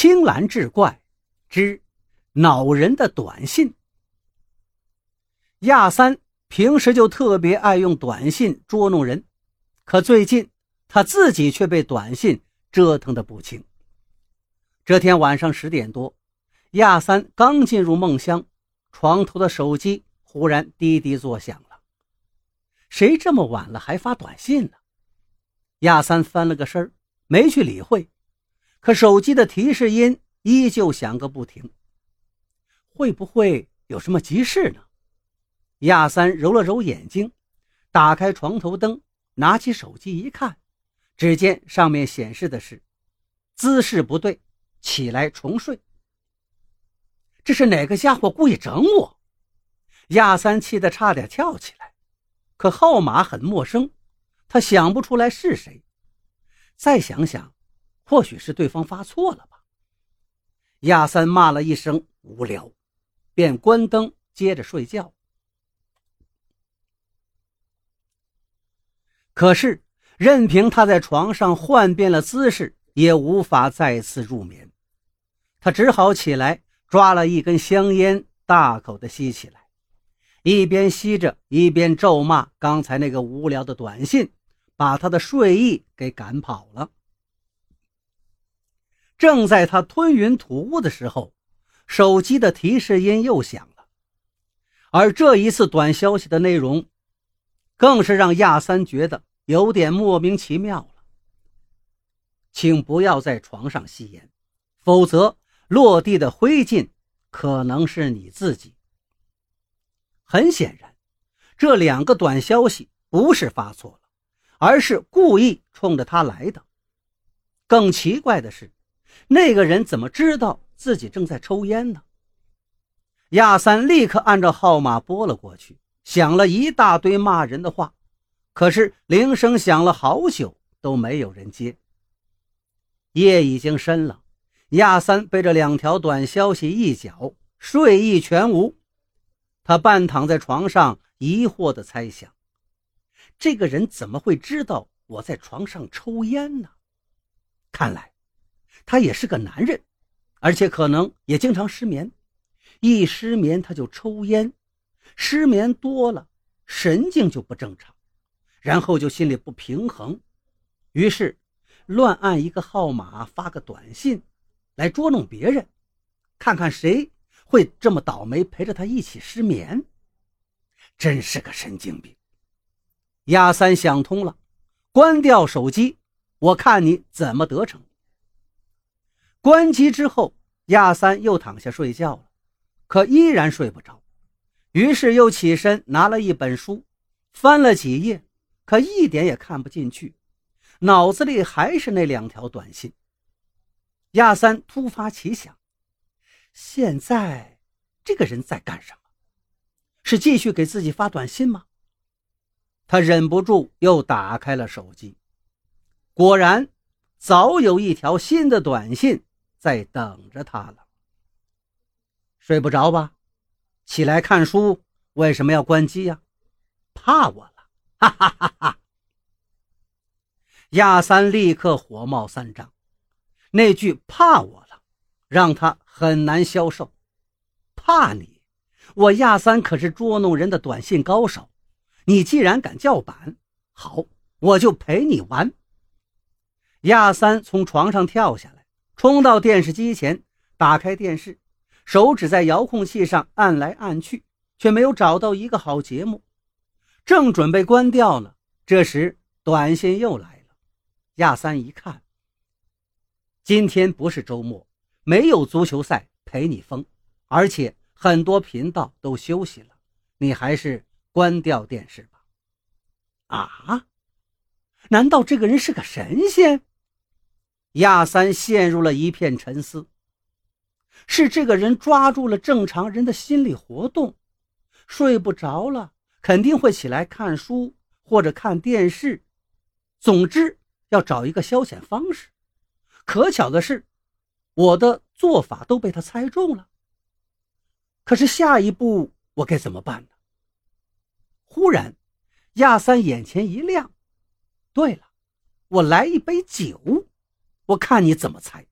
青蓝志怪之恼人的短信。亚三平时就特别爱用短信捉弄人，可最近他自己却被短信折腾的不轻。这天晚上十点多，亚三刚进入梦乡，床头的手机忽然滴滴作响了。谁这么晚了还发短信呢？亚三翻了个身没去理会。可手机的提示音依旧响个不停，会不会有什么急事呢？亚三揉了揉眼睛，打开床头灯，拿起手机一看，只见上面显示的是姿势不对，起来重睡。这是哪个家伙故意整我？亚三气得差点跳起来，可号码很陌生，他想不出来是谁。再想想。或许是对方发错了吧。亚三骂了一声“无聊”，便关灯，接着睡觉。可是，任凭他在床上换遍了姿势，也无法再次入眠。他只好起来，抓了一根香烟，大口的吸起来，一边吸着，一边咒骂刚才那个无聊的短信，把他的睡意给赶跑了。正在他吞云吐雾的时候，手机的提示音又响了。而这一次短消息的内容，更是让亚三觉得有点莫名其妙了。请不要在床上吸烟，否则落地的灰烬可能是你自己。很显然，这两个短消息不是发错了，而是故意冲着他来的。更奇怪的是。那个人怎么知道自己正在抽烟呢？亚三立刻按照号码拨了过去，响了一大堆骂人的话，可是铃声响了好久都没有人接。夜已经深了，亚三被这两条短消息一搅，睡意全无。他半躺在床上，疑惑地猜想：这个人怎么会知道我在床上抽烟呢？看来……他也是个男人，而且可能也经常失眠。一失眠他就抽烟，失眠多了神经就不正常，然后就心里不平衡，于是乱按一个号码发个短信来捉弄别人，看看谁会这么倒霉陪着他一起失眠。真是个神经病。亚三想通了，关掉手机，我看你怎么得逞。关机之后，亚三又躺下睡觉了，可依然睡不着。于是又起身拿了一本书，翻了几页，可一点也看不进去，脑子里还是那两条短信。亚三突发奇想：现在这个人在干什么？是继续给自己发短信吗？他忍不住又打开了手机，果然早有一条新的短信。在等着他了。睡不着吧？起来看书。为什么要关机呀？怕我了？哈哈哈哈！亚三立刻火冒三丈。那句“怕我了”，让他很难消受。怕你？我亚三可是捉弄人的短信高手。你既然敢叫板，好，我就陪你玩。亚三从床上跳下来。冲到电视机前，打开电视，手指在遥控器上按来按去，却没有找到一个好节目。正准备关掉呢，这时短信又来了。亚三一看，今天不是周末，没有足球赛陪你疯，而且很多频道都休息了，你还是关掉电视吧。啊？难道这个人是个神仙？亚三陷入了一片沉思。是这个人抓住了正常人的心理活动，睡不着了，肯定会起来看书或者看电视，总之要找一个消遣方式。可巧的是，我的做法都被他猜中了。可是下一步我该怎么办呢？忽然，亚三眼前一亮。对了，我来一杯酒。我看你怎么猜。